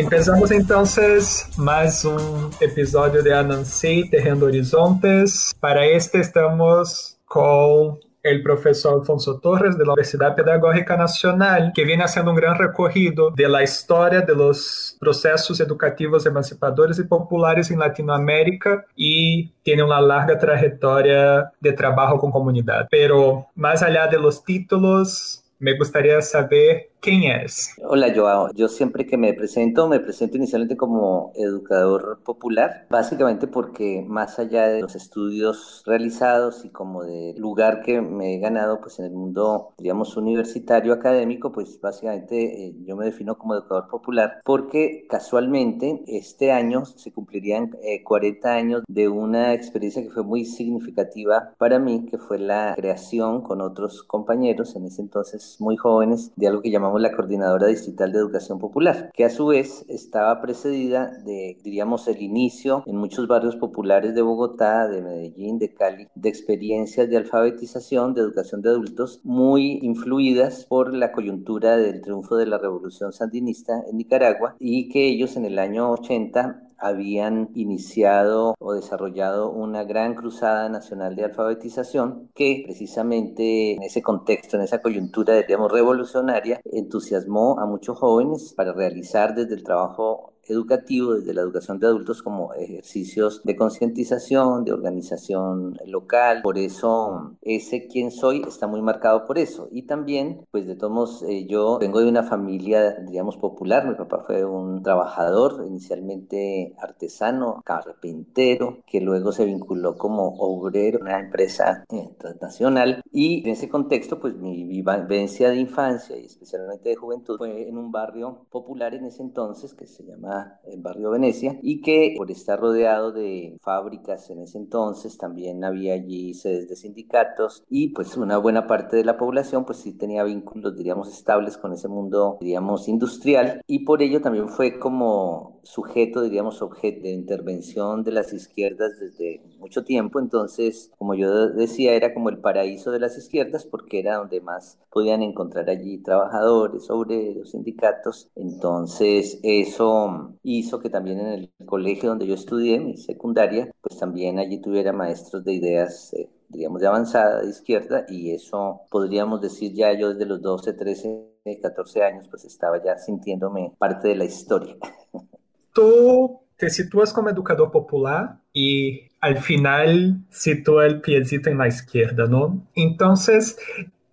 Empezamos entonces mais um episódio de Anansi Terrendo Horizontes. Para este estamos com o professor Alfonso Torres de la Universidad Pedagógica Nacional, que viene haciendo un gran recorrido de la historia de los procesos educativos emancipadores y populares en Latinoamérica y tiene una larga trayectoria de trabajo con comunidad. Pero más allá de los títulos, me gustaría saber ¿Quién eres? Hola Joao, yo siempre que me presento, me presento inicialmente como educador popular, básicamente porque más allá de los estudios realizados y como de lugar que me he ganado pues en el mundo, digamos, universitario, académico, pues básicamente eh, yo me defino como educador popular porque casualmente este año se cumplirían 40 eh, años de una experiencia que fue muy significativa para mí, que fue la creación con otros compañeros, en ese entonces muy jóvenes, de algo que llamamos la Coordinadora Distrital de Educación Popular, que a su vez estaba precedida de, diríamos, el inicio en muchos barrios populares de Bogotá, de Medellín, de Cali, de experiencias de alfabetización, de educación de adultos, muy influidas por la coyuntura del triunfo de la Revolución Sandinista en Nicaragua y que ellos en el año 80 habían iniciado o desarrollado una gran cruzada nacional de alfabetización que precisamente en ese contexto, en esa coyuntura, digamos, revolucionaria, entusiasmó a muchos jóvenes para realizar desde el trabajo educativo, desde la educación de adultos como ejercicios de concientización, de organización local. Por eso ese quien soy está muy marcado por eso. Y también, pues de todos modos, eh, yo vengo de una familia, digamos, popular. Mi papá fue un trabajador, inicialmente artesano, carpintero, que luego se vinculó como obrero en una empresa eh, transnacional. Y en ese contexto, pues mi vivencia de infancia y especialmente de juventud fue en un barrio popular en ese entonces que se llama el barrio Venecia, y que por estar rodeado de fábricas en ese entonces, también había allí sedes de sindicatos y pues una buena parte de la población pues sí tenía vínculos, diríamos, estables con ese mundo, diríamos, industrial y por ello también fue como sujeto, diríamos, objeto de intervención de las izquierdas desde mucho tiempo. Entonces, como yo decía, era como el paraíso de las izquierdas porque era donde más podían encontrar allí trabajadores, obreros, sindicatos. Entonces, eso hizo que también en el colegio donde yo estudié, mi secundaria, pues también allí tuviera maestros de ideas. Eh, diríamos, de avanzada, de izquierda, y eso podríamos decir ya yo desde los 12, 13, 14 años, pues estaba ya sintiéndome parte de la historia. Tú te sitúas como educador popular y al final sitúa el piecito en la izquierda, ¿no? Entonces,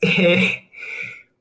eh,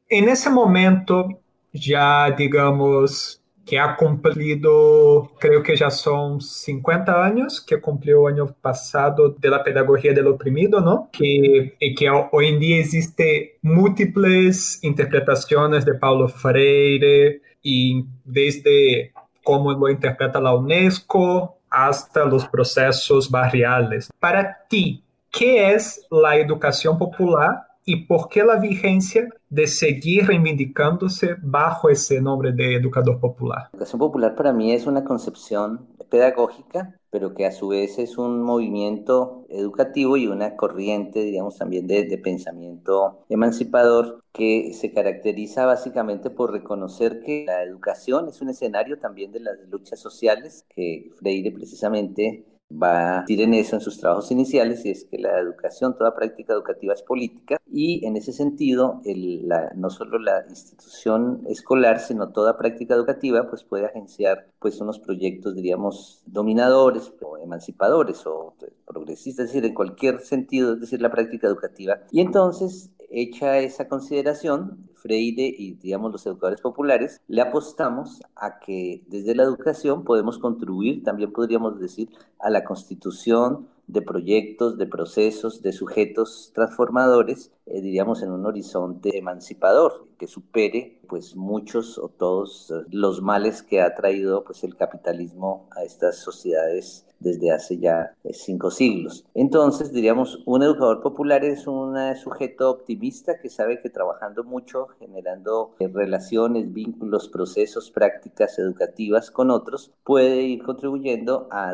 en momento, ya digamos, que ha cumplido, creo que ya son 50 años, que cumplió el año pasado de la pedagogía del oprimido, ¿no? Que, que hoy en día existe múltiples interpretaciones de Paulo Freire y desde cómo lo interpreta la UNESCO hasta los procesos barriales. Para ti, ¿qué es la educación popular y por qué la vigencia de seguir reivindicándose bajo ese nombre de educador popular? La educación popular para mí es una concepción pedagógica, pero que a su vez es un movimiento educativo y una corriente, digamos, también de, de, pensamiento emancipador que se caracteriza básicamente por reconocer que la educación es un escenario también de las luchas sociales, que Freire precisamente va a decir en eso en sus trabajos iniciales y es que la educación, toda práctica educativa es política y en ese sentido el, la, no solo la institución escolar sino toda práctica educativa pues puede agenciar pues unos proyectos diríamos dominadores o emancipadores o progresistas, es decir, en cualquier sentido, es decir, la práctica educativa. Y entonces hecha esa consideración, Freire y digamos los educadores populares, le apostamos a que desde la educación podemos contribuir, también podríamos decir, a la constitución de proyectos, de procesos, de sujetos transformadores, eh, diríamos en un horizonte emancipador que supere pues muchos o todos eh, los males que ha traído pues el capitalismo a estas sociedades desde hace ya eh, cinco siglos. Entonces, diríamos, un educador popular es un sujeto optimista que sabe que trabajando mucho, generando eh, relaciones, vínculos, procesos, prácticas educativas con otros, puede ir contribuyendo a,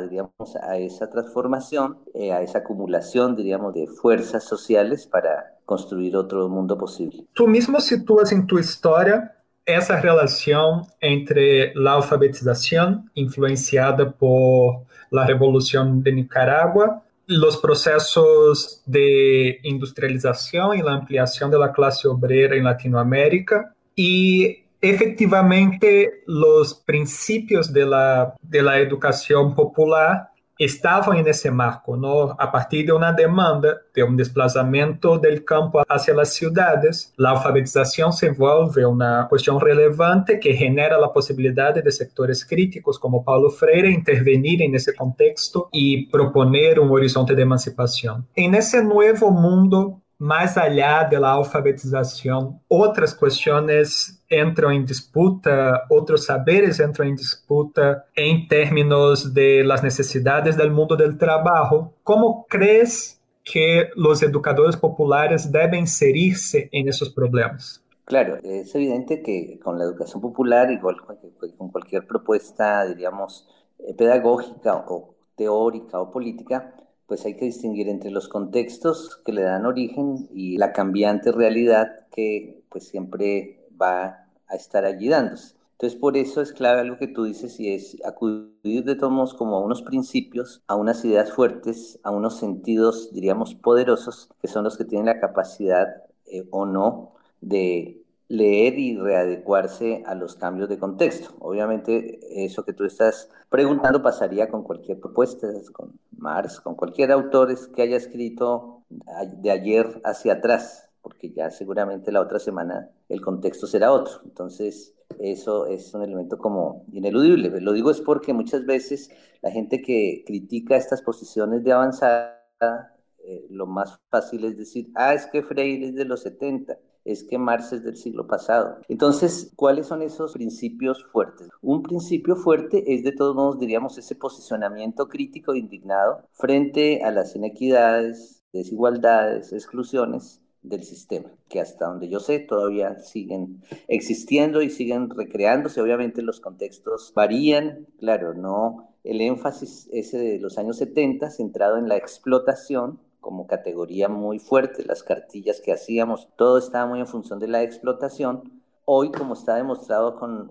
a esa transformación, eh, a esa acumulación, diríamos, de fuerzas sociales para construir otro mundo posible. Tú mismo sitúas en tu historia essa relação entre a alfabetização influenciada por la Revolución de Nicaragua, los procesos de industrialización y la ampliación de la clase obrera en Latinoamérica y efectivamente los principios de la, de la educación popular estavam nesse marco, no? a partir de uma demanda, de um desplazamento do campo hacia as cidades. A alfabetização se envolve uma questão relevante que genera a possibilidade de sectores críticos como Paulo Freire intervenirem nesse contexto e proponer um horizonte de emancipação. E nesse novo mundo mais allá da alfabetização, outras questões entram em disputa, outros saberes entram em disputa em termos de las necessidades do mundo do trabalho. Como crees que os educadores populares devem inserir-se em esses problemas? Claro, es evidente que con la educación popular, igual con cualquier propuesta, diríamos, eh, pedagógica o teórica o política, pues hay que distinguir entre los contextos que le dan origen y la cambiante realidad que pues siempre va a estar allí dándose. Entonces, por eso es clave algo que tú dices y es acudir de todos como a unos principios, a unas ideas fuertes, a unos sentidos, diríamos, poderosos, que son los que tienen la capacidad eh, o no de leer y readecuarse a los cambios de contexto. Obviamente, eso que tú estás preguntando pasaría con cualquier propuesta, con Marx, con cualquier autor que haya escrito de ayer hacia atrás, porque ya seguramente la otra semana el contexto será otro. Entonces, eso es un elemento como ineludible. Lo digo es porque muchas veces la gente que critica estas posiciones de avanzada, eh, lo más fácil es decir, ah, es que Freire es de los 70 es que Marx es del siglo pasado. Entonces, ¿cuáles son esos principios fuertes? Un principio fuerte es de todos modos, diríamos, ese posicionamiento crítico e indignado frente a las inequidades, desigualdades, exclusiones del sistema, que hasta donde yo sé todavía siguen existiendo y siguen recreándose. Obviamente los contextos varían, claro, no el énfasis ese de los años 70 centrado en la explotación como categoría muy fuerte, las cartillas que hacíamos, todo estaba muy en función de la explotación. Hoy, como está demostrado con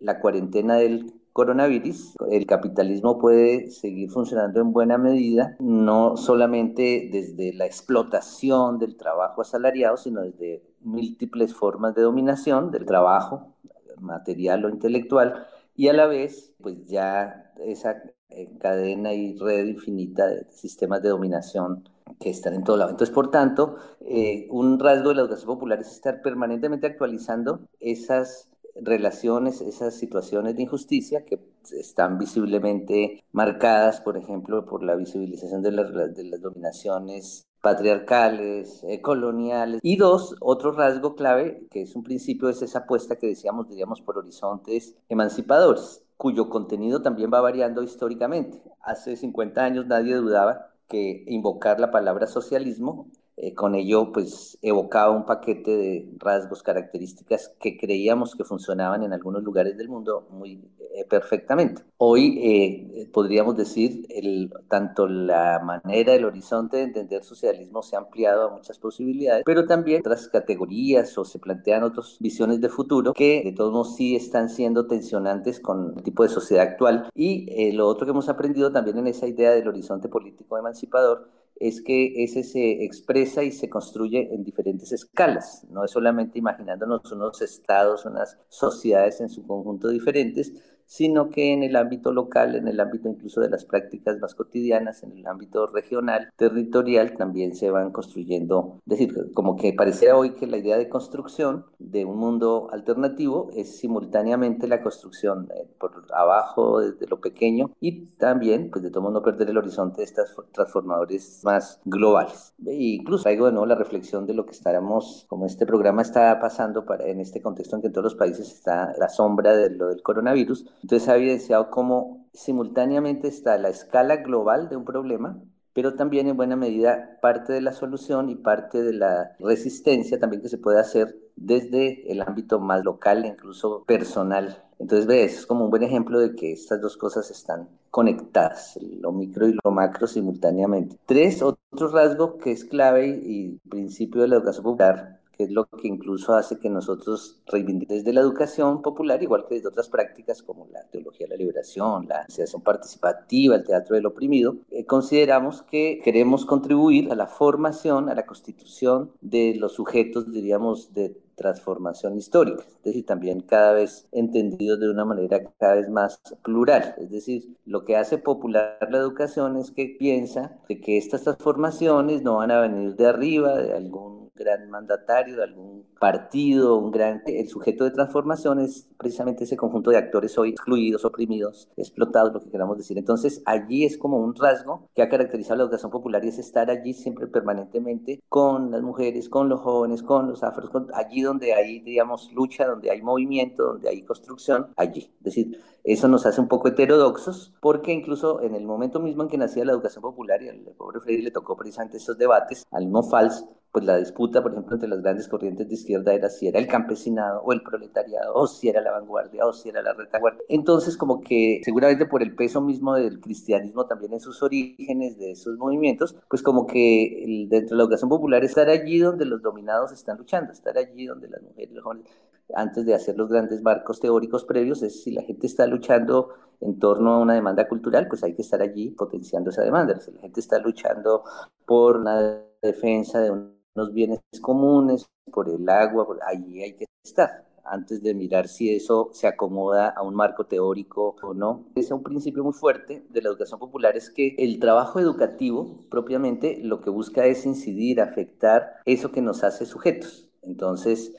la cuarentena del coronavirus, el capitalismo puede seguir funcionando en buena medida, no solamente desde la explotación del trabajo asalariado, sino desde múltiples formas de dominación del trabajo material o intelectual, y a la vez, pues ya esa eh, cadena y red infinita de sistemas de dominación que están en todo lado. Entonces, por tanto, eh, un rasgo de la educación popular es estar permanentemente actualizando esas relaciones, esas situaciones de injusticia que están visiblemente marcadas, por ejemplo, por la visibilización de las, dominaciones patriarcales, eh, coloniales. Y dos, otro rasgo clave, que es un principio, es esa apuesta que decíamos, diríamos, por horizontes emancipadores, cuyo contenido también va variando históricamente. Hace 50 años nadie dudaba que invocar la palabra socialismo Eh, con ello, pues evocaba un paquete de rasgos, características que creíamos que funcionaban en algunos lugares del mundo muy eh, perfectamente. Hoy eh, podríamos decir, el, tanto la manera, el horizonte de entender socialismo se ha ampliado a muchas posibilidades, pero también otras categorías o se plantean otras visiones de futuro que de todos modos sí están siendo tensionantes con el tipo de sociedad actual. Y lo otro que hemos aprendido también en esa idea del horizonte político emancipador es que ese se expresa y se construye en diferentes escalas, no es solamente imaginándonos unos estados, unas sociedades en su conjunto diferentes, sino que en el ámbito local, en el ámbito incluso de las prácticas más cotidianas, en el ámbito regional, territorial, también se van construyendo. Es decir, como que pareciera hoy que la idea de construcción de un mundo alternativo es simultáneamente la construcción eh, por abajo, desde lo pequeño, y también, pues de todo modo, no perder el horizonte de estas transformadores más globales. E incluso traigo de nuevo la reflexión de lo que estaremos, como este programa está pasando para, en este contexto en que en todos los países está la sombra de lo del coronavirus, entonces ha evidenciado cómo simultáneamente está la escala global de un problema, pero también en buena medida parte de la solución y parte de la resistencia también que se puede hacer desde el ámbito más local, incluso personal. Entonces, ves, es como un buen ejemplo de que estas dos cosas están conectadas, lo micro y lo macro simultáneamente. Tres, otro rasgo que es clave y, y principio de la educación popular es lo que incluso hace que nosotros reivindiquemos desde la educación popular, igual que desde otras prácticas como la teología de la liberación, la asociación participativa, el teatro del oprimido, eh, consideramos que queremos contribuir a la formación, a la constitución de los sujetos, diríamos, de transformación histórica, es decir, también cada vez entendidos de una manera cada vez más plural. Es decir, lo que hace popular la educación es que piensa de que estas transformaciones no van a venir de arriba, de algún gran mandatario de algún partido, un gran... El sujeto de transformación es precisamente ese conjunto de actores hoy excluidos, oprimidos, explotados, lo que queramos decir. Entonces, allí es como un rasgo que ha caracterizado la educación popular y es estar allí siempre permanentemente con las mujeres, con los jóvenes, con los afros, allí donde hay, digamos, lucha, donde hay movimiento, donde hay construcción, allí. Es decir, eso nos hace un poco heterodoxos, porque incluso en el momento mismo en que nacía la educación popular y al pobre Freire le tocó precisamente esos debates, al no fals, pues la disputa, por ejemplo, entre las grandes corrientes de izquierda era si era el campesinado o el proletariado, o si era la vanguardia, o si era la retaguardia. Entonces, como que seguramente por el peso mismo del cristianismo también en sus orígenes, de esos movimientos, pues como que dentro de la educación popular estar allí donde los dominados están luchando, estar allí donde las mujeres, los jóvenes, antes de hacer los grandes marcos teóricos previos, es si la gente está luchando en torno a una demanda cultural, pues hay que estar allí potenciando esa demanda. Si la gente está luchando por la defensa de un los bienes comunes, por el agua, por, allí hay que estar antes de mirar si eso se acomoda a un marco teórico o no. Es un principio muy fuerte de la educación popular es que el trabajo educativo propiamente lo que busca es incidir, afectar eso que nos hace sujetos. Entonces,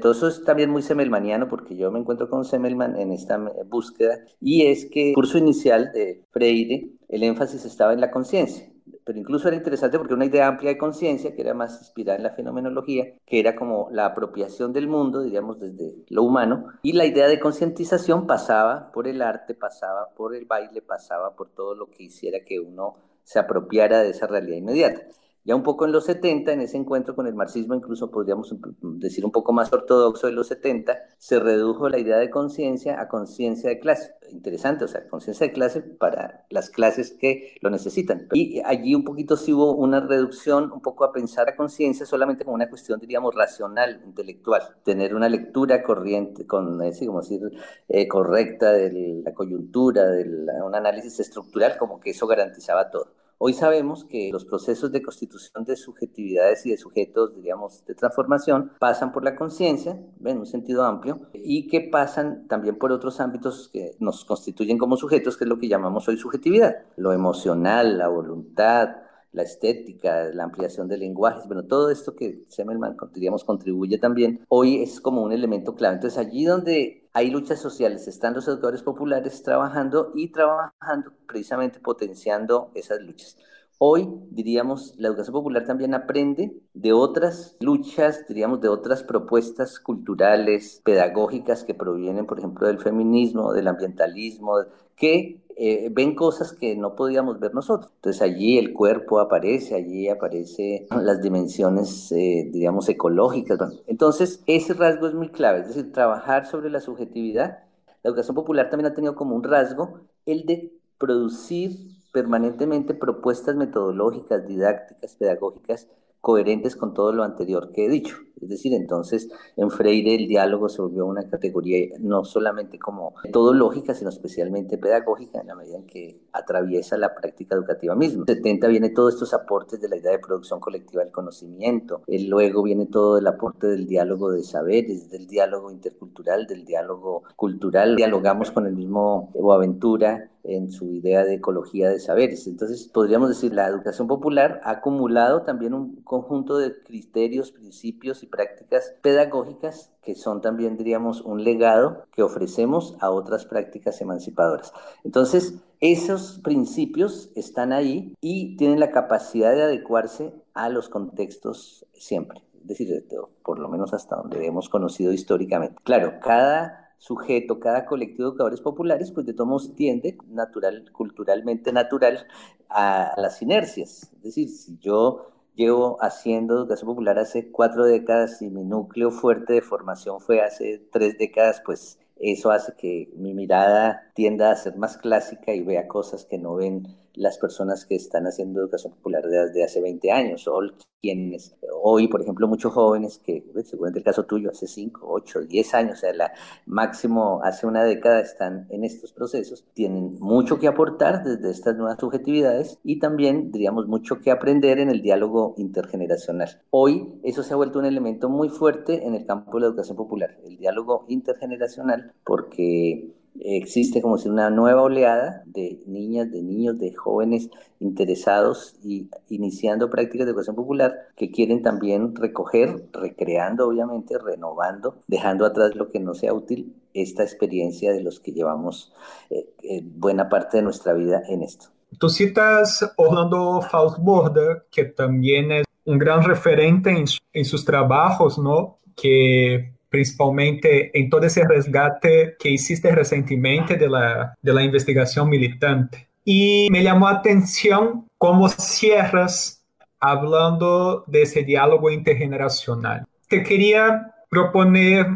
todo eso es también muy semelmaniano porque yo me encuentro con Semelman en esta búsqueda y es que el curso inicial de Freire, el énfasis estaba en la conciencia pero incluso era interesante porque una idea amplia de conciencia, que era más inspirada en la fenomenología, que era como la apropiación del mundo, diríamos, desde lo humano, y la idea de concientización pasaba por el arte, pasaba por el baile, pasaba por todo lo que hiciera que uno se apropiara de esa realidad inmediata. Ya un poco en los 70, en ese encuentro con el marxismo, incluso podríamos decir un poco más ortodoxo de los 70, se redujo la idea de conciencia a conciencia de clase. Interesante, o sea, conciencia de clase para las clases que lo necesitan. Y allí un poquito sí hubo una reducción, un poco a pensar a conciencia solamente como una cuestión, diríamos, racional, intelectual. Tener una lectura corriente, con, eh, como decir, eh, correcta de la coyuntura, de un análisis estructural, como que eso garantizaba todo. Hoy sabemos que los procesos de constitución de subjetividades y de sujetos, diríamos, de transformación, pasan por la conciencia, en un sentido amplio, y que pasan también por otros ámbitos que nos constituyen como sujetos, que es lo que llamamos hoy subjetividad, lo emocional, la voluntad, la estética, la ampliación de lenguajes, bueno, todo esto que Semmelman, diríamos, contribuye también, hoy es como un elemento clave. Entonces, allí donde hay luchas sociales, están los educadores populares trabajando y trabajando precisamente potenciando esas luchas. Hoy, diríamos, la educación popular también aprende de otras luchas, diríamos, de otras propuestas culturales, pedagógicas que provienen, por ejemplo, del feminismo, del ambientalismo, que eh, ven cosas que no podíamos ver nosotros. Entonces allí el cuerpo aparece, allí aparece las dimensiones, eh, digamos, ecológicas. Entonces ese rasgo es muy clave, es decir, trabajar sobre la subjetividad. La educación popular también ha tenido como un rasgo el de producir permanentemente propuestas metodológicas, didácticas, pedagógicas coherentes con todo lo anterior que he dicho. Es decir, entonces en Freire el diálogo se volvió una categoría no solamente como metodológica, sino especialmente pedagógica en la medida en que atraviesa la práctica educativa misma. En 70 viene todos estos aportes de la idea de producción colectiva del conocimiento, y luego viene todo el aporte del diálogo de saberes, del diálogo intercultural, del diálogo cultural. Dialogamos con el mismo Boaventura en su idea de ecología de saberes. Entonces, podríamos decir, la educación popular ha acumulado también un conjunto de criterios, principios y prácticas pedagógicas que son también, diríamos, un legado que ofrecemos a otras prácticas emancipadoras. Entonces, esos principios están ahí y tienen la capacidad de adecuarse a los contextos siempre. Es decir, por lo menos hasta donde hemos conocido históricamente. Claro, cada sujeto, cada colectivo de educadores populares, pues de todos tiende natural, culturalmente natural a las inercias. Es decir, si yo llevo haciendo educación popular hace cuatro décadas y mi núcleo fuerte de formación fue hace tres décadas, pues eso hace que mi mirada tienda a ser más clásica y vea cosas que no ven las personas que están haciendo educación popular desde hace 20 años o quienes hoy, por ejemplo, muchos jóvenes que, pues, seguramente el caso tuyo, hace 5, 8, 10 años, o sea, máximo hace una década están en estos procesos, tienen mucho que aportar desde estas nuevas subjetividades y también, diríamos, mucho que aprender en el diálogo intergeneracional. Hoy eso se ha vuelto un elemento muy fuerte en el campo de la educación popular, el diálogo intergeneracional, porque existe como si una nueva oleada de niñas, de niños, de jóvenes interesados y iniciando prácticas de educación popular que quieren también recoger, recreando obviamente, renovando, dejando atrás lo que no sea útil, esta experiencia de los que llevamos eh, eh, buena parte de nuestra vida en esto. Tú citas Orlando Fausborda, que también es un gran referente en, en sus trabajos, ¿no? Que principalmente en todo ese resgate que hiciste recientemente de la, investigación militante. Y me la atención cómo cierras hablando de ese diálogo intergeneracional. Te quería proponer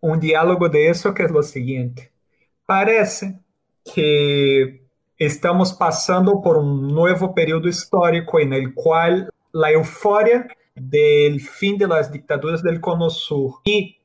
un diálogo de eso que es lo siguiente. Parece que estamos pasando por un nuevo periodo histórico en el la euforia del fin de las dictaduras del Cono Sur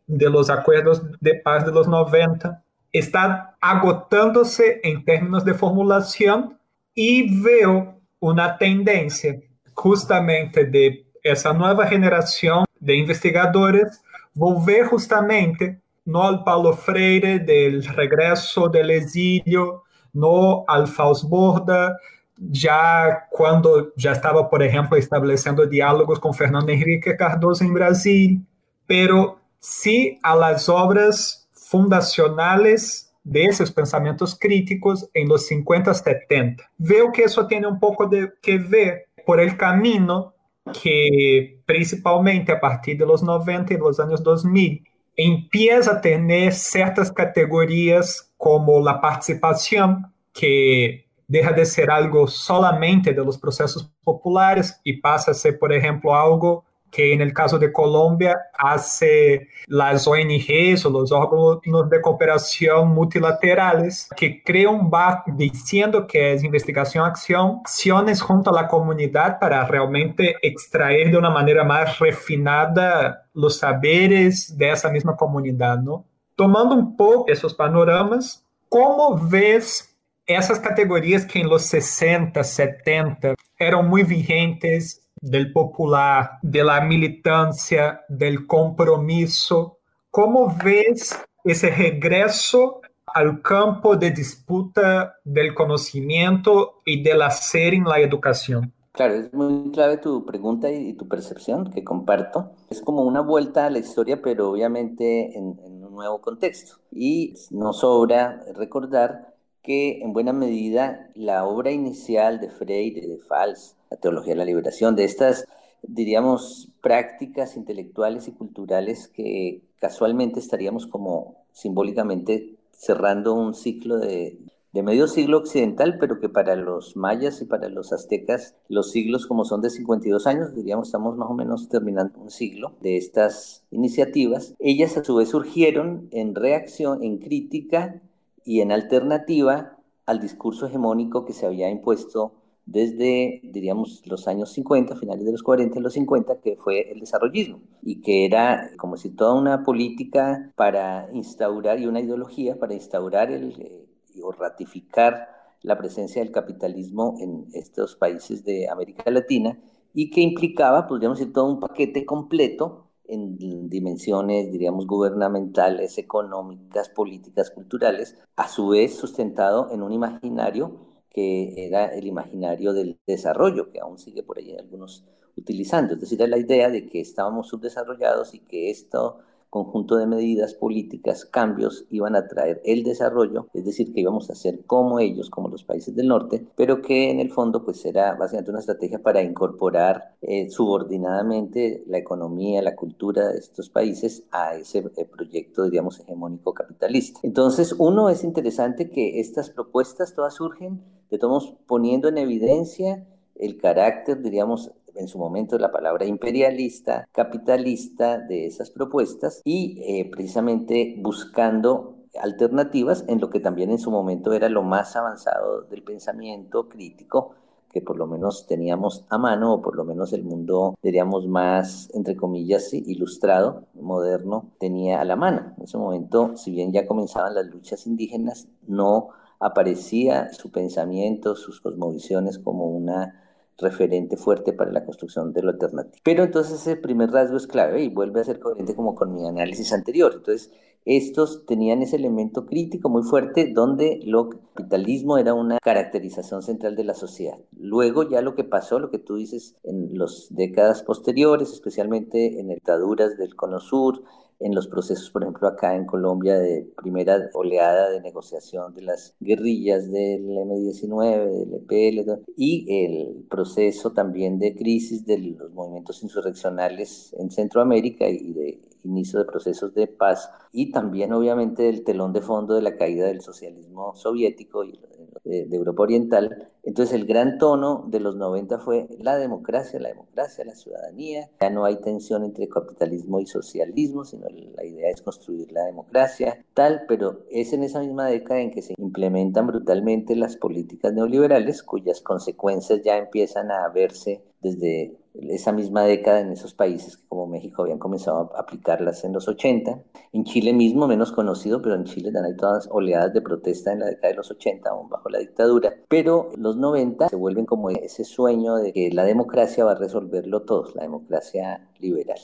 de los acuerdos de paz de los 90 está agotándose en términos de formulación y veo una tendencia justamente de esa nueva generación de investigadores volver justamente no al Paulo Freire del regreso del exilio, no al Fausborda, ya cuando ya estaba, por ejemplo, estableciendo diálogos con Fernando Henrique Cardoso en Brasil, pero sí a las obras fundacionales de esos pensamientos críticos en los 50, 70. Veo que eso tiene un poco de que ver por el camino que principalmente a partir de los 90 y los años 2000 empieza a tener ciertas categorías como la participación que deja de ser algo solamente de los procesos populares y pasa a ser, por ejemplo, algo que en el caso de Colombia hace las ONGs o los órganos de cooperación multilaterales que crean un diciendo que es investigación, acción, acciones junto a la comunidad para realmente extraer de una manera más refinada los saberes de esa misma comunidad, ¿no? Tomando un poco esos panoramas, ¿cómo ves esas categorías que en los 60, 70 eran muy vigentes del popular, de la militancia, del compromiso. ¿Cómo ves ese regreso al campo de disputa del conocimiento y del hacer en la educación? Claro, es muy clave tu pregunta y, tu percepción que comparto. Es como una vuelta a la historia, pero obviamente en, en un nuevo contexto. Y no sobra recordar que en buena medida la obra inicial de Freire, de Fals, la teología de la liberación, de estas, diríamos, prácticas intelectuales y culturales que casualmente estaríamos como simbólicamente cerrando un ciclo de de medio siglo occidental, pero que para los mayas y para los aztecas los siglos como son de 52 años, diríamos estamos más o menos terminando un siglo de estas iniciativas, ellas a su vez surgieron en reacción, en crítica y en alternativa al discurso hegemónico que se había impuesto desde, diríamos, los años 50, finales de los 40 y los 50, que fue el desarrollismo, y que era como si toda una política para instaurar y una ideología para instaurar el, eh, o ratificar la presencia del capitalismo en estos países de América Latina y que implicaba, podríamos decir, todo un paquete completo en dimensiones, diríamos, gubernamentales, económicas, políticas, culturales, a su vez sustentado en un imaginario que era el imaginario del desarrollo, que aún sigue por ahí algunos utilizando. Es decir, la idea de que estábamos subdesarrollados y que esto conjunto de medidas políticas, cambios, iban a traer el desarrollo, es decir, que íbamos a ser como ellos, como los países del norte, pero que en el fondo pues era básicamente una estrategia para incorporar eh, subordinadamente la economía, la cultura de estos países a ese eh, proyecto, diríamos, hegemónico capitalista. Entonces, uno es interesante que estas propuestas todas surgen, de todos poniendo en evidencia el carácter, diríamos, en su momento la palabra imperialista, capitalista de esas propuestas y eh, precisamente buscando alternativas en lo que también en su momento era lo más avanzado del pensamiento crítico que por lo menos teníamos a mano, o por lo menos el mundo, diríamos, más, entre comillas, ilustrado, moderno, tenía a la mano. En ese momento, si bien ya comenzaban las luchas indígenas, no aparecía su pensamiento, sus cosmovisiones como una referente fuerte para la construcción de lo alternativo. Pero entonces ese primer rasgo es clave y vuelve a ser coherente como con mi análisis anterior. Entonces, estos tenían ese elemento crítico muy fuerte donde lo capitalismo era una caracterización central de la sociedad. Luego ya lo que pasó, lo que tú dices en las décadas posteriores, especialmente en dictaduras del Cono Sur, en los procesos, por ejemplo, acá en Colombia de primera oleada de negociación de las guerrillas del M-19, del EPL, y el proceso también de crisis de los movimientos insurreccionales en Centroamérica y de inicio de procesos de paz, y también obviamente el telón de fondo de la caída del socialismo soviético y de, Europa Oriental. Entonces el gran tono de los 90 fue la democracia, la democracia, la ciudadanía. Ya no hay tensión entre capitalismo y socialismo, sino la idea es construir la democracia, tal, pero es en esa misma década en que se implementan brutalmente las políticas neoliberales cuyas consecuencias ya empiezan a verse desde esa misma década en esos países que como México habían comenzado a aplicarlas en los 80. En Chile mismo, menos conocido, pero en Chile también hay todas oleadas de protesta en la década de los 80, aún bajo la dictadura. Pero los 90 se vuelven como ese sueño de que la democracia va a resolverlo todo, la democracia liberal.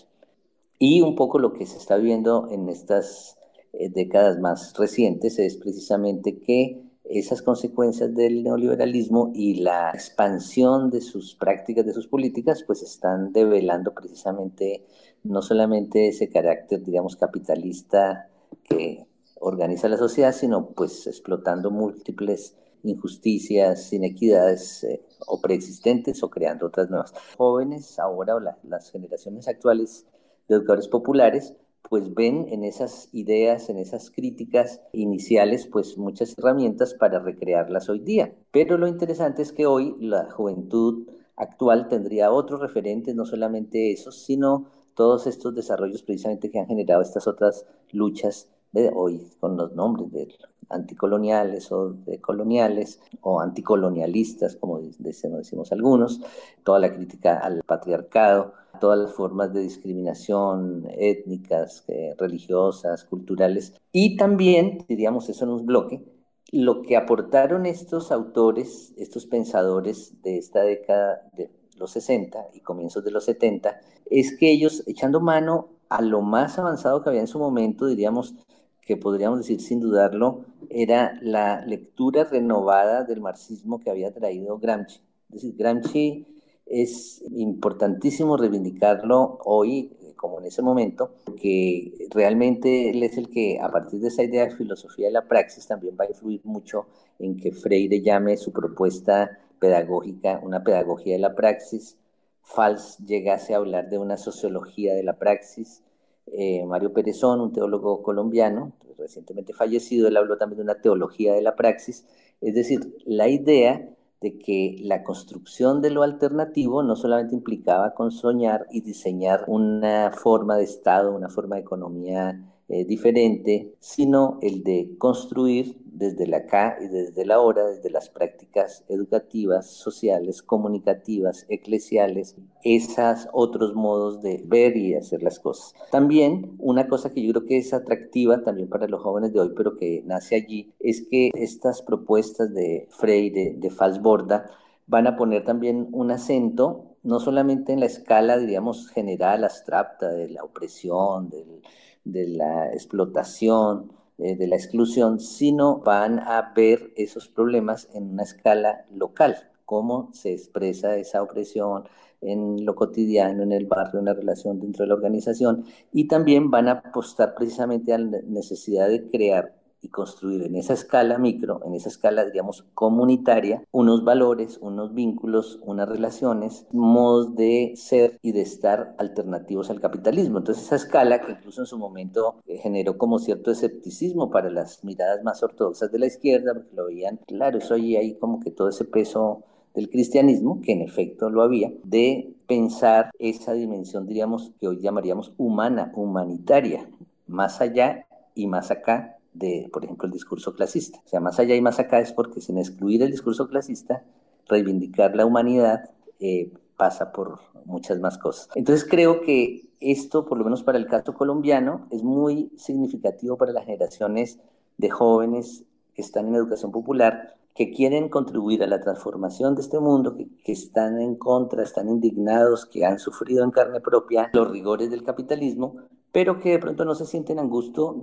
Y un poco lo que se está viendo en estas eh, décadas más recientes es precisamente que esas consecuencias del neoliberalismo y la expansión de sus prácticas, de sus políticas, pues están develando precisamente no solamente ese carácter, digamos, capitalista que organiza la sociedad, sino pues explotando múltiples injusticias, inequidades eh, o preexistentes o creando otras nuevas. Jóvenes ahora o las generaciones actuales de educadores populares pues ven en esas ideas, en esas críticas iniciales, pues muchas herramientas para recrearlas hoy día. Pero lo interesante es que hoy la juventud actual tendría otros referentes, no solamente esos, sino todos estos desarrollos precisamente que han generado estas otras luchas de hoy con los nombres de anticoloniales o de coloniales o anticolonialistas, como decimos algunos, toda la crítica al patriarcado, todas las formas de discriminación étnicas, eh, religiosas, culturales, y también, diríamos eso en un bloque, lo que aportaron estos autores, estos pensadores de esta década de los 60 y comienzos de los 70, es que ellos, echando mano a lo más avanzado que había en su momento, diríamos que podríamos decir sin dudarlo, era la lectura renovada del marxismo que había traído Gramsci. Es decir, Gramsci es importantísimo reivindicarlo hoy como en ese momento, porque realmente él es el que a partir de esa idea de filosofía de la praxis también va a influir mucho en que Freire llame su propuesta pedagógica una pedagogía de la praxis, Fals llegase a hablar de una sociología de la praxis, eh, Mario Perezón, un teólogo colombiano, recientemente fallecido, él habló también de una teología de la praxis, es decir, la idea de que la construcción de lo alternativo no solamente implicaba con soñar y diseñar una forma de Estado, una forma de economía eh, diferente, sino el de construir desde la acá y desde la ahora, desde las prácticas educativas, sociales, comunicativas, eclesiales, esos otros modos de ver y hacer las cosas. También una cosa que yo creo que es atractiva también para los jóvenes de hoy, pero que nace allí, es que estas propuestas de Freire, de Falsborda, van a poner también un acento no solamente en la escala, diríamos, general, abstracta de la opresión, del de la explotación, eh, de la exclusión, sino van a ver esos problemas en una escala local, cómo se expresa esa opresión en lo cotidiano, en el barrio, en la relación dentro de la organización, y también van a apostar precisamente a la necesidad de crear y construir en esa escala micro, en esa escala, digamos, comunitaria, unos valores, unos vínculos, unas relaciones, modos de ser y de estar alternativos al capitalismo. Entonces, esa escala que incluso en su momento eh, generó como cierto escepticismo para las miradas más ortodoxas de la izquierda, porque lo veían, claro, eso ahí hay como que todo ese peso del cristianismo, que en efecto lo había, de pensar esa dimensión, diríamos, que hoy llamaríamos humana, humanitaria, más allá y más acá de, por ejemplo, el discurso clasista. O sea, más allá y más acá es porque sin excluir el discurso clasista, reivindicar la humanidad eh, pasa por muchas más cosas. Entonces creo que esto, por lo menos para el caso colombiano, es muy significativo para las generaciones de jóvenes que están en educación popular, que quieren contribuir a la transformación de este mundo, que, están en contra, están indignados, que han sufrido en carne propia los rigores del capitalismo, pero que de pronto no se sienten a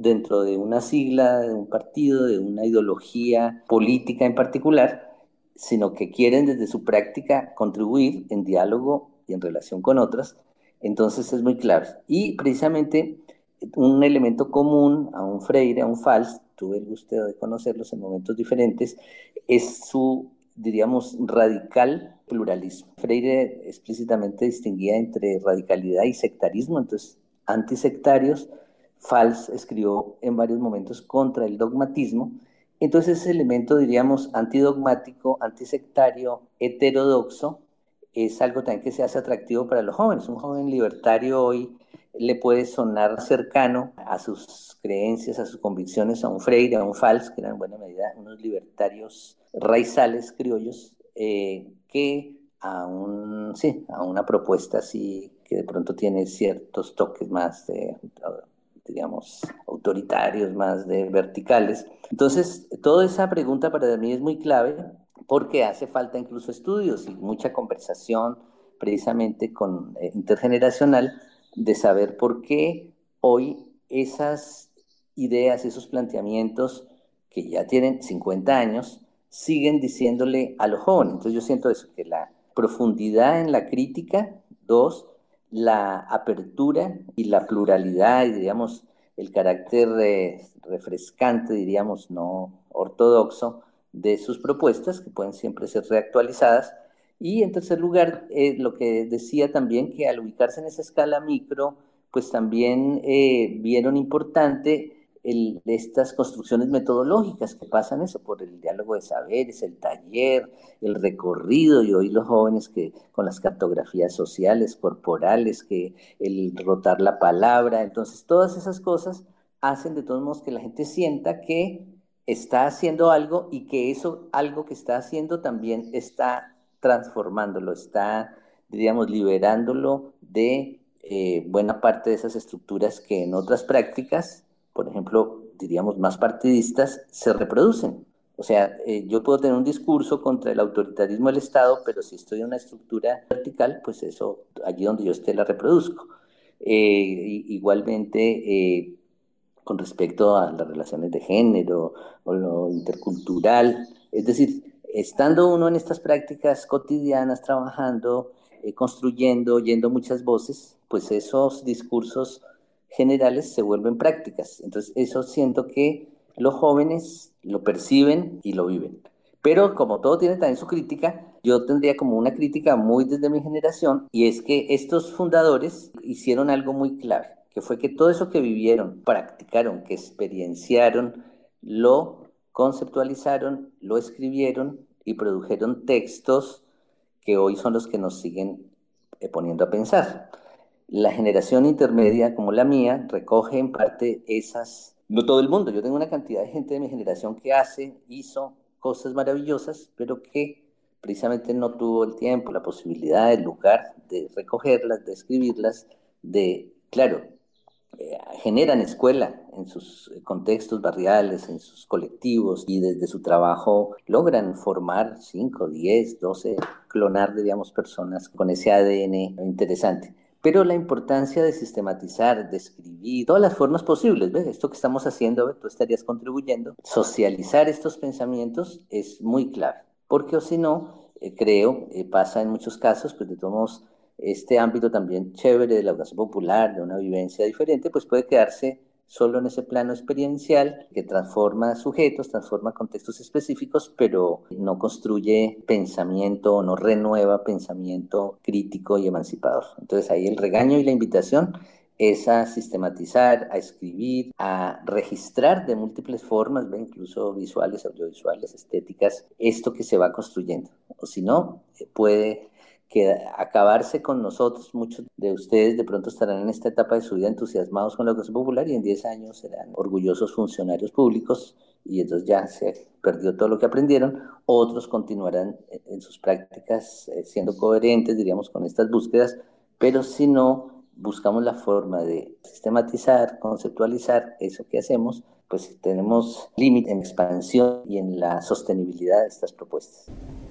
dentro de una sigla, de un partido, de una ideología política en particular, sino que quieren desde su práctica contribuir en diálogo y en relación con otras. Entonces es muy clave. Y precisamente un elemento común a un Freire, a un Fals, tuve el gusto de conocerlos en momentos diferentes, es su, diríamos, radical pluralismo. Freire explícitamente distinguía entre radicalidad y sectarismo, entonces antisectarios, Fals escribió en varios momentos contra el dogmatismo. Entonces ese elemento, diríamos, antidogmático, antisectario, heterodoxo, es algo también que se hace atractivo para los jóvenes. Un joven libertario hoy le puede sonar cercano a sus creencias, a sus convicciones, a un Freire, a un Fals, que eran en buena medida unos libertarios raizales criollos, eh, que a, un, sí, a una propuesta así que de pronto tiene ciertos toques más de, digamos, autoritarios, más de verticales. Entonces, toda esa pregunta para mí es muy clave porque hace falta incluso estudios y mucha conversación precisamente con eh, intergeneracional de saber por qué hoy esas ideas, esos planteamientos que ya tienen 50 años, siguen diciéndole a los jóvenes. Entonces yo siento eso, que la profundidad en la crítica, dos, la apertura y la pluralidad y, digamos, el carácter refrescante, diríamos, no ortodoxo, de sus propuestas, que pueden siempre ser reactualizadas. Y en tercer lugar, eh, lo que decía también, que al ubicarse en esa escala micro, pues también eh, vieron importante estas construcciones metodológicas que pasan eso por el diálogo de saberes, el taller, el recorrido y hoy los jóvenes que con las cartografías sociales, corporales, que el rotar la palabra, entonces todas esas cosas hacen de todos modos que la gente sienta que está haciendo algo y que eso algo que está haciendo también está transformándolo, está, diríamos, liberándolo de eh, buena parte de esas estructuras que en otras prácticas por ejemplo, diríamos más partidistas, se reproducen. O sea, eh, yo puedo tener un discurso contra el autoritarismo del Estado, pero si estoy en una estructura vertical, pues eso, allí donde yo esté, la reproduzco. Eh, igualmente, con respecto a las relaciones de género o lo intercultural, es decir, estando uno en estas prácticas cotidianas, trabajando, construyendo, oyendo muchas voces, pues esos discursos generales se vuelven prácticas. Entonces, eso siento que los jóvenes lo perciben y lo viven. Pero como todo tiene también su crítica, yo tendría como una crítica muy desde mi generación y es que estos fundadores hicieron algo muy clave. que fue que todo eso que vivieron, practicaron, que experienciaron, lo conceptualizaron, lo escribieron y produjeron textos que hoy son los que nos siguen eh, poniendo a pensar. La generación intermedia como la mía recoge en parte esas, no todo el mundo, yo tengo una cantidad de gente de mi generación que hace, hizo cosas maravillosas, pero que precisamente no tuvo el tiempo, la posibilidad, el lugar de recogerlas, de escribirlas, de, claro, generan escuela en sus contextos barriales, en sus colectivos y desde su trabajo logran formar 5, 10, 12, clonar, diríamos, personas con ese ADN interesante. Pero la importancia de sistematizar, de escribir, todas las formas posibles, ¿ves? Esto que estamos haciendo, tú estarías contribuyendo, socializar estos pensamientos es muy clave, porque o si no, eh, creo, eh, pasa en muchos casos, pues de todos este ámbito también chévere de la educación popular, de una vivencia diferente, pues puede quedarse solo en ese plano experiencial que transforma sujetos, transforma contextos específicos, pero no construye pensamiento, no renueva pensamiento crítico y emancipador. Entonces ahí el regaño y la invitación es a sistematizar, a escribir, a registrar de múltiples formas, incluso visuales, audiovisuales, estéticas, esto que se va construyendo. O si no, puede que acabarse con nosotros. Muchos de ustedes de pronto estarán en esta etapa de su vida entusiasmados con la educación popular y en 10 años serán orgullosos funcionarios públicos y entonces ya se perdió todo lo que aprendieron. Otros continuarán en sus prácticas eh, siendo coherentes, diríamos, con estas búsquedas, pero si no buscamos la forma de sistematizar, conceptualizar eso que hacemos, pues tenemos límite en expansión y en la sostenibilidad de estas propuestas.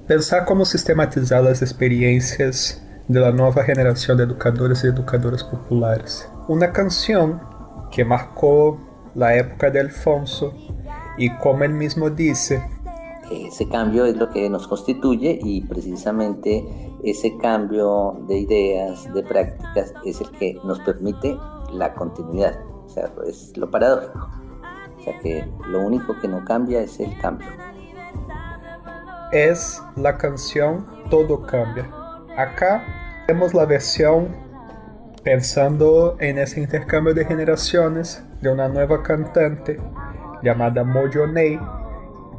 Pensar como sistematizar as experiências da nova geração de educadores e educadoras populares. Uma canção que marcou a época de Alfonso e como ele mesmo disse, ese cambio es lo que nos constituye y precisamente ese cambio de ideas, de prácticas, es el que nos permite la continuidad. O sea, es lo paradójico. O sea, que lo único que no cambia es el cambio. es la canción Todo Cambia. Acá tenemos la versión pensando en ese intercambio de generaciones de una nueva cantante llamada Mojonei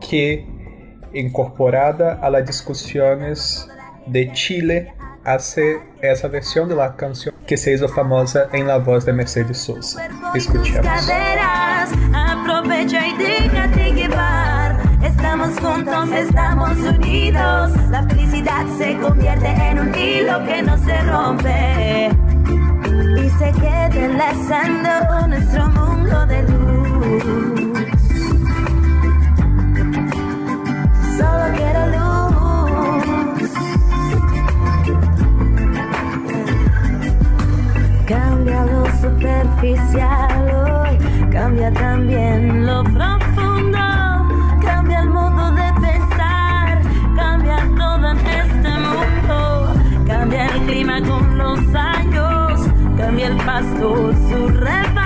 que incorporada a las discusiones de Chile hace esa versión de la canción que se hizo famosa en la voz de Mercedes Sosa. Escuchemos. Aprovecha y déjate llevar. Estamos juntos, estamos unidos. La felicidad se convierte en un hilo que no se rompe. Y se queda enlazando nuestro mundo de luz. Superficial cambia también lo profundo. Cambia el modo de pensar, cambia todo en este mundo. Cambia el clima con los años, cambia el pasto, su rebaño.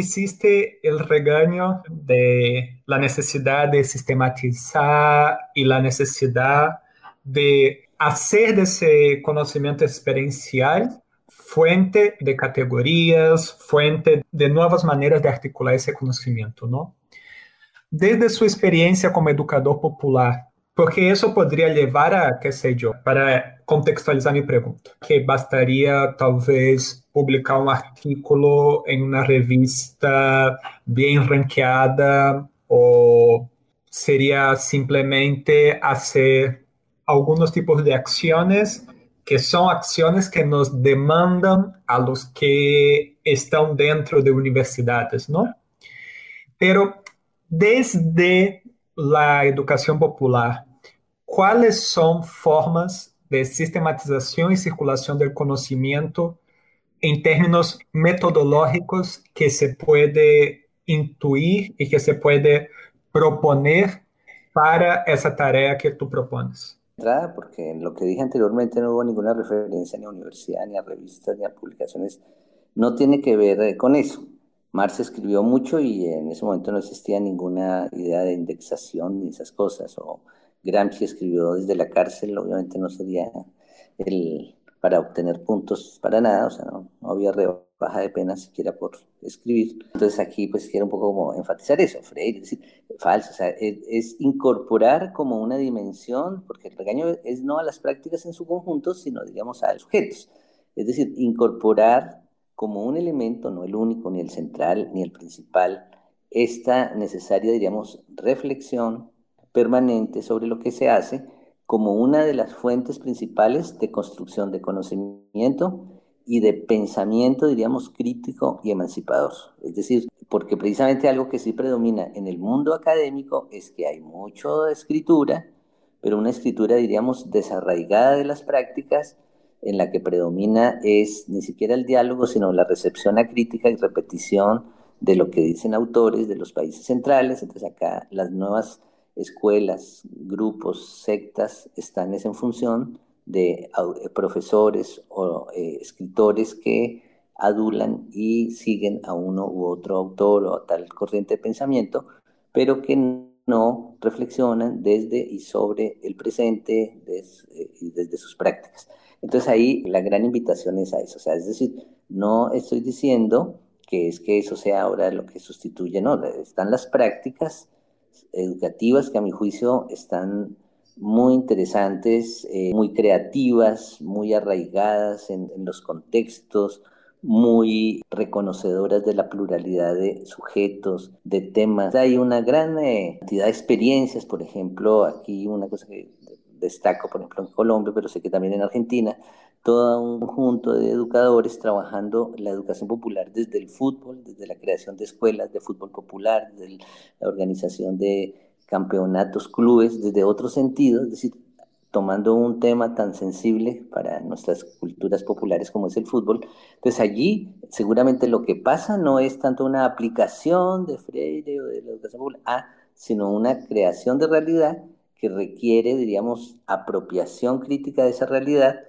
Hiciste el regaño de la necesidad de sistematizar y la necesidad de hacer de ese conocimiento experiencial fuente de categorías, fuente de nuevas maneras de articular ese conocimiento, ¿no? Desde su experiencia como educador popular, porque eso podría llevar a, qué sé yo, para contextualizar mi pregunta, que bastaría tal vez publicar un artículo en una revista bien ranqueada o sería simplemente hacer algunos tipos de acciones que son acciones que nos demandan a los que están dentro de universidades, ¿no? Pero desde la educación popular, ¿cuáles son formas de sistematización y circulación del conocimiento en términos metodológicos que se puede intuir y que se puede proponer para esa tarea que tú propones? Porque en lo que dije anteriormente no hubo ninguna referencia ni a universidad, ni a revistas, ni a publicaciones. No tiene que ver eh, con eso. Marx escribió mucho y en ese momento no existía ninguna idea de indexación ni esas cosas. O Gramsci escribió desde la cárcel, obviamente no sería el, para obtener puntos para nada, o sea, no, había rebaja de pena siquiera por escribir. Entonces aquí pues quiero un poco como enfatizar eso, Freire, es decir, falso, o sea, es, incorporar como una dimensión, porque el regaño es no a las prácticas en su conjunto, sino digamos a los sujetos. Es decir, incorporar como un elemento, no el único, ni el central, ni el principal, esta necesaria, diríamos, reflexión permanente sobre lo que se hace, como una de las fuentes principales de construcción de conocimiento y de pensamiento, diríamos, crítico y emancipador. Es decir, porque precisamente algo que sí predomina en el mundo académico es que hay mucho escritura, pero una escritura, diríamos, desarraigada de las prácticas, en la que predomina es ni siquiera el diálogo, sino la recepción crítica y repetición de lo que dicen autores de los países centrales. Entonces acá las nuevas escuelas, grupos, sectas están en función de eh, profesores o eh, escritores que adulan y siguen a uno u otro autor o a tal corriente de pensamiento, pero que no reflexionan desde y sobre el presente eh, y desde sus prácticas. Entonces ahí la gran invitación es a eso, o sea, es decir, no estoy diciendo que es que eso sea ahora lo que sustituye, no, están las prácticas educativas que a mi juicio están muy interesantes, eh, muy creativas, muy arraigadas en, los contextos, muy reconocedoras de la pluralidad de sujetos, de temas. Hay una gran eh, cantidad de experiencias, por ejemplo, aquí una cosa que destaco, por ejemplo, en Colombia, pero sé que también en Argentina, todo un conjunto de educadores trabajando la educación popular desde el fútbol, desde la creación de escuelas de fútbol popular, desde la organización de campeonatos, clubes, desde otro sentido, es decir, tomando un tema tan sensible para nuestras culturas populares como es el fútbol. Entonces allí seguramente lo que pasa no es tanto una aplicación de Freire o de la educación popular, ah, sino una creación de realidad que requiere, diríamos, apropiación crítica de esa realidad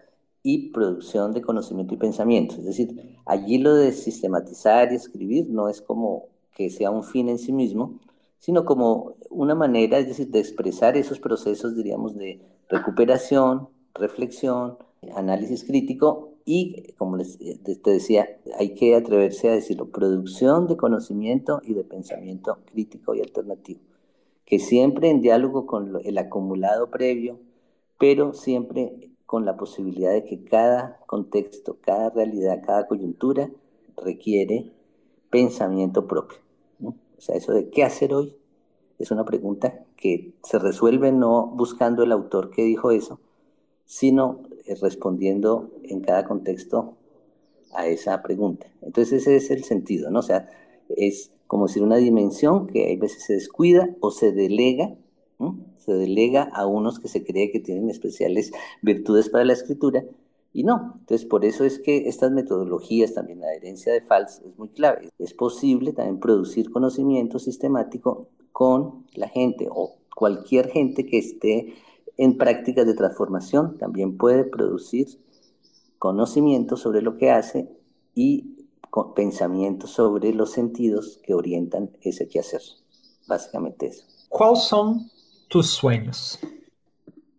y producción de conocimiento y pensamiento. Es decir, allí lo de sistematizar y escribir no es como que sea un fin en sí mismo, sino como una manera, es decir, de expresar esos procesos, diríamos, de recuperación, reflexión, análisis crítico y, como les, eh, te decía, hay que atreverse a decirlo, producción de conocimiento y de pensamiento crítico y alternativo, que siempre en diálogo con el acumulado previo, pero siempre con la posibilidad de que cada contexto, cada realidad, cada coyuntura requiere pensamiento propio. O sea, eso de qué hacer hoy es una pregunta que se resuelve no buscando el autor que dijo eso, sino eh, respondiendo en cada contexto a esa pregunta. Entonces ese es el sentido, ¿no? O sea, es como decir una dimensión que a veces se descuida o se delega se delega a unos que se cree que tienen especiales virtudes para la escritura y no. Entonces, por eso es que estas metodologías, también la herencia de Fals, es muy clave. Es posible también producir conocimiento sistemático con la gente o cualquier gente que esté en prácticas de transformación también puede producir conocimiento sobre lo que hace y pensamiento sobre los sentidos que orientan ese quehacer. Básicamente eso. ¿Cuáles son tus sueños?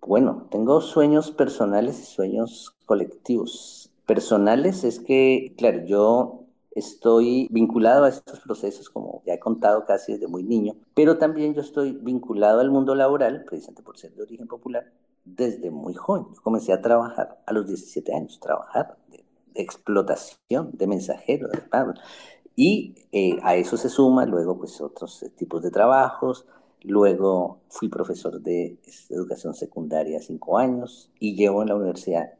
Bueno, tengo sueños personales y sueños colectivos. Personales es que, claro, yo estoy vinculado a estos procesos, como ya he contado casi desde muy niño, pero también yo estoy vinculado al mundo laboral, precisamente por ser de origen popular, desde muy joven. Comencé a trabajar a los 17 años, trabajar de, explotación, de mensajero, de pago. Y eh, a eso se suma luego pues otros tipos de trabajos, Luego fui profesor de educación secundaria cinco años y llevo en la universidad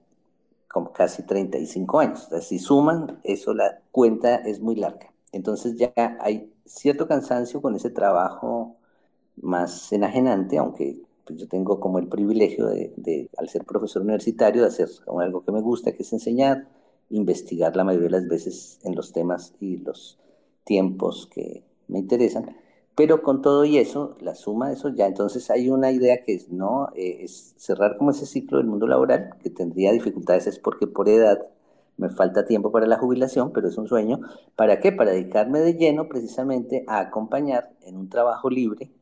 como casi 35 años. si suman, eso la cuenta es muy larga. Entonces ya hay cierto cansancio con ese trabajo más enajenante, aunque pues, yo tengo como el privilegio de, al ser profesor universitario, de hacer algo que me gusta, que es enseñar, investigar la mayoría de las veces en los temas y los tiempos que me interesan. Pero con todo y eso, la suma de eso ya, entonces hay una idea que es, ¿no? Eh, es cerrar como ese ciclo del mundo laboral, que tendría dificultades, es porque por edad me falta tiempo para la jubilación, pero es un sueño. ¿Para qué? Para dedicarme de lleno precisamente a acompañar en un trabajo libre,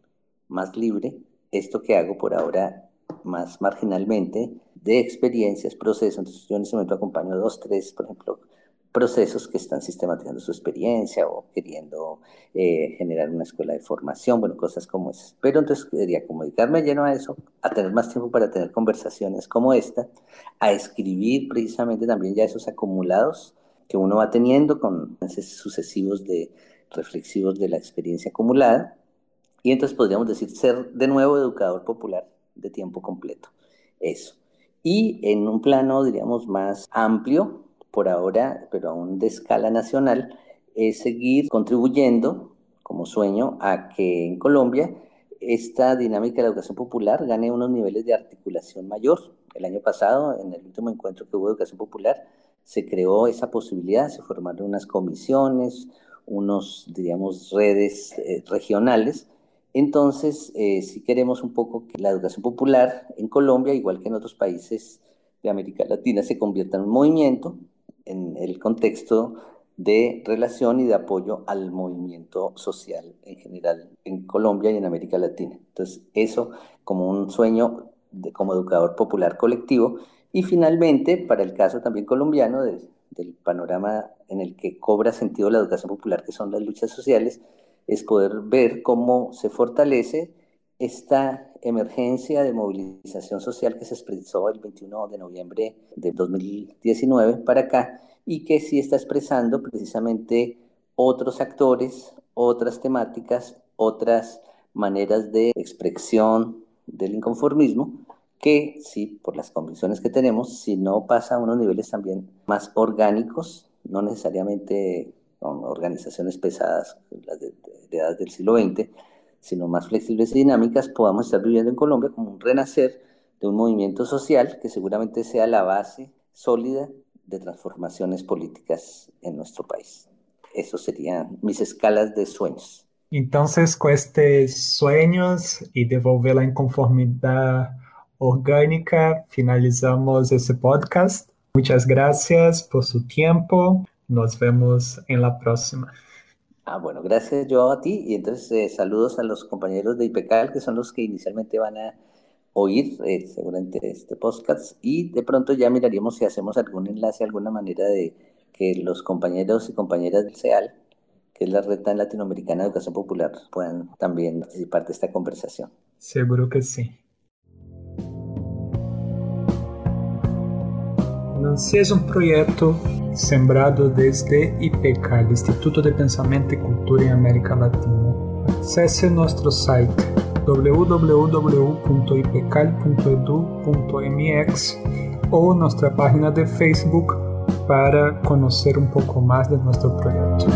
más libre, esto que hago por ahora más marginalmente, de experiencias, procesos. Entonces yo en ese momento acompaño dos, tres, por ejemplo, procesos que están sistematizando su experiencia o queriendo eh, generar una escuela de formación, bueno, cosas como esas. Pero entonces quería como dedicarme lleno a eso, a tener más tiempo para tener conversaciones como esta, a escribir precisamente también ya esos acumulados que uno va teniendo con sucesivos de reflexivos de la experiencia acumulada. Y entonces podríamos decir ser de nuevo educador popular de tiempo completo. Eso. Y en un plano, diríamos, más amplio, por ahora, pero aún de escala nacional, es seguir contribuyendo como sueño a que en Colombia esta dinámica de la educación popular gane unos niveles de articulación mayor. El año pasado, en el último encuentro que hubo de educación popular, se creó esa posibilidad, se formaron unas comisiones, unos, diríamos, redes eh, regionales. Entonces, eh, si queremos un poco que la educación popular en Colombia, igual que en otros países de América Latina, se convierta en un movimiento en el contexto de relación y de apoyo al movimiento social en general en Colombia y en América Latina. Entonces, eso como un sueño de, como educador popular colectivo y finalmente, para el caso también colombiano del panorama en el que cobra sentido la educación popular, que son las luchas sociales, es poder ver cómo se fortalece esta emergencia de movilización social que se expresó el 21 de noviembre de 2019 para acá y que sí está expresando precisamente otros actores, otras temáticas, otras maneras de expresión del inconformismo que sí, por las convicciones que tenemos, si no pasa a unos niveles también más orgánicos, no necesariamente con organizaciones pesadas, las de, de edad del siglo XX, sino más flexibles y dinámicas, podamos estar viviendo en Colombia como un renacer de un movimiento social que seguramente sea la base sólida de transformaciones políticas en nuestro país. Eso serían mis escalas de sueños. Entonces, con estos sueños y devolver la inconformidad orgánica, finalizamos ese podcast. Muchas gracias por su tiempo. Nos vemos en la próxima. Ah, bueno, gracias yo a ti y entonces eh, saludos a los compañeros de IPECAL que son los que inicialmente van a oír eh, seguramente este podcast y de pronto ya miraríamos si hacemos algún enlace, alguna manera de que los compañeros y compañeras del CEAL, que es la red latinoamericana de educación popular, puedan también participar de esta conversación. Seguro que sí. Nancy es un proyecto sembrado desde IPECAL, Instituto de Pensamento y Cultura en América Latina. Acesse nuestro site www.ipecal.edu.mx o nuestra página de Facebook para conocer un poco más de nuestro proyecto.